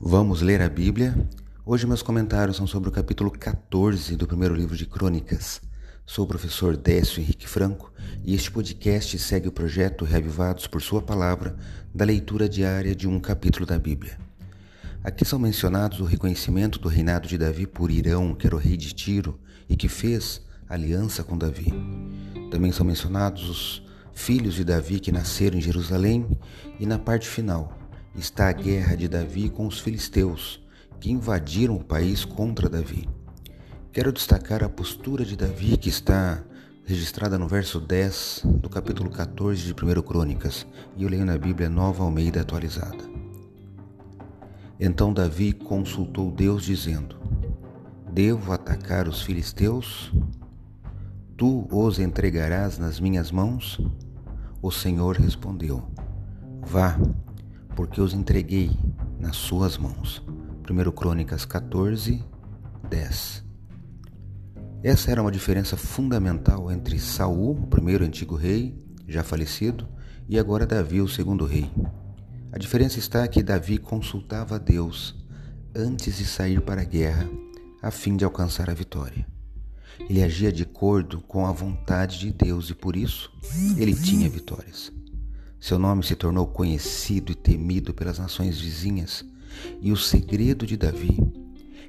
Vamos ler a Bíblia? Hoje meus comentários são sobre o capítulo 14 do primeiro livro de Crônicas. Sou o professor Décio Henrique Franco e este podcast segue o projeto Reavivados por Sua Palavra da leitura diária de um capítulo da Bíblia. Aqui são mencionados o reconhecimento do reinado de Davi por Irão, que era o rei de Tiro e que fez aliança com Davi. Também são mencionados os filhos de Davi que nasceram em Jerusalém e na parte final está a guerra de Davi com os filisteus, que invadiram o país contra Davi. Quero destacar a postura de Davi que está registrada no verso 10 do capítulo 14 de 1 Crônicas, e eu leio na Bíblia Nova Almeida atualizada. Então Davi consultou Deus, dizendo: Devo atacar os filisteus? Tu os entregarás nas minhas mãos? O Senhor respondeu: Vá, porque os entreguei nas suas mãos. 1 Crônicas 14, 10. Essa era uma diferença fundamental entre Saul, o primeiro antigo rei, já falecido, e agora Davi, o segundo rei. A diferença está que Davi consultava a Deus antes de sair para a guerra, a fim de alcançar a vitória. Ele agia de acordo com a vontade de Deus e por isso ele tinha vitórias. Seu nome se tornou conhecido e temido pelas nações vizinhas, e o segredo de Davi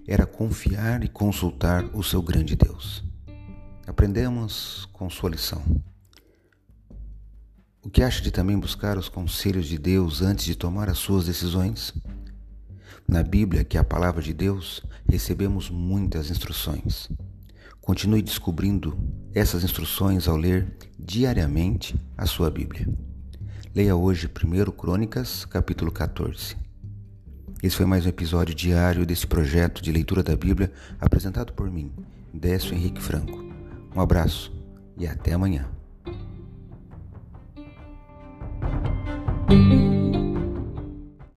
era confiar e consultar o seu grande Deus. Aprendemos com sua lição. O que acha de também buscar os conselhos de Deus antes de tomar as suas decisões? Na Bíblia, que é a palavra de Deus, recebemos muitas instruções. Continue descobrindo essas instruções ao ler diariamente a sua Bíblia. Leia hoje 1 Crônicas, capítulo 14. Esse foi mais um episódio diário desse projeto de leitura da Bíblia apresentado por mim, Décio Henrique Franco. Um abraço e até amanhã.